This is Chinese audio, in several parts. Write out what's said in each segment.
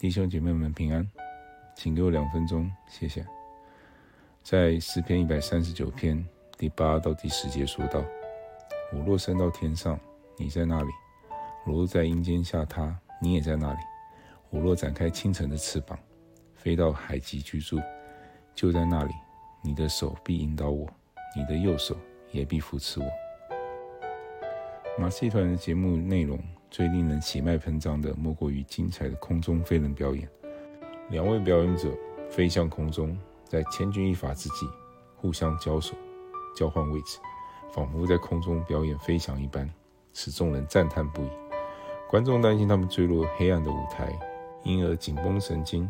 弟兄姐妹们平安，请给我两分钟，谢谢。在诗篇一百三十九篇第八到第十节说道：“我若升到天上，你在那里；我若在阴间下榻，你也在那里。我若展开清晨的翅膀，飞到海极居住，就在那里。你的手必引导我，你的右手也必扶持我。”马戏团的节目内容最令人血脉喷张的，莫过于精彩的空中飞人表演。两位表演者飞向空中，在千钧一发之际，互相交手，交换位置，仿佛在空中表演飞翔一般，使众人赞叹不已。观众担心他们坠落黑暗的舞台，因而紧绷神经；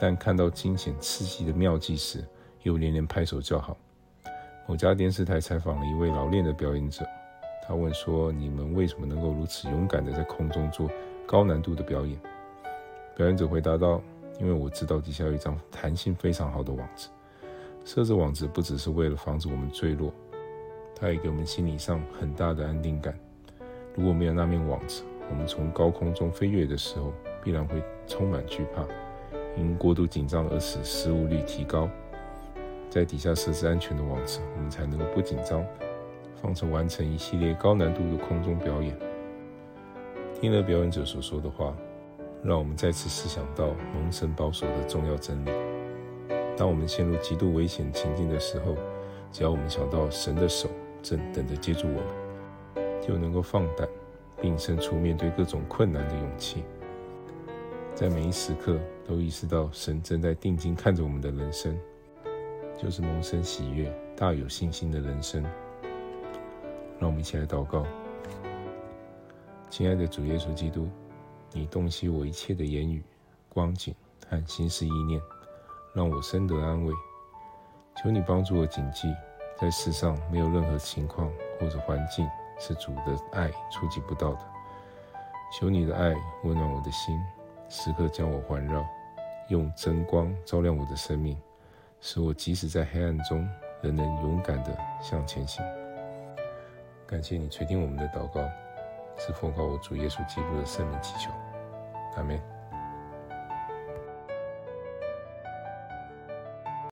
但看到惊险刺激的妙计时，又连连拍手叫好。某家电视台采访了一位老练的表演者。他问说：“你们为什么能够如此勇敢地在空中做高难度的表演？”表演者回答道：“因为我知道底下有一张弹性非常好的网子，设置网子不只是为了防止我们坠落，它也给我们心理上很大的安定感。如果没有那面网子，我们从高空中飞跃的时候必然会充满惧怕，因过度紧张而使失误率提高。在底下设置安全的网子，我们才能够不紧张。”方成完成一系列高难度的空中表演。听了表演者所说的话，让我们再次思想到蒙神保守的重要真理。当我们陷入极度危险情境的时候，只要我们想到神的手正等着接住我们，就能够放胆，并生出面对各种困难的勇气。在每一时刻都意识到神正在定睛看着我们的人生，就是蒙神喜悦、大有信心的人生。让我们一起来祷告，亲爱的主耶稣基督，你洞悉我一切的言语、光景和心思意念，让我深得安慰。求你帮助我谨记，在世上没有任何情况或者环境是主的爱触及不到的。求你的爱温暖我的心，时刻将我环绕，用真光照亮我的生命，使我即使在黑暗中，仍能勇敢地向前行。感谢你垂听我们的祷告，是奉告我主耶稣基督的圣名祈求，阿门。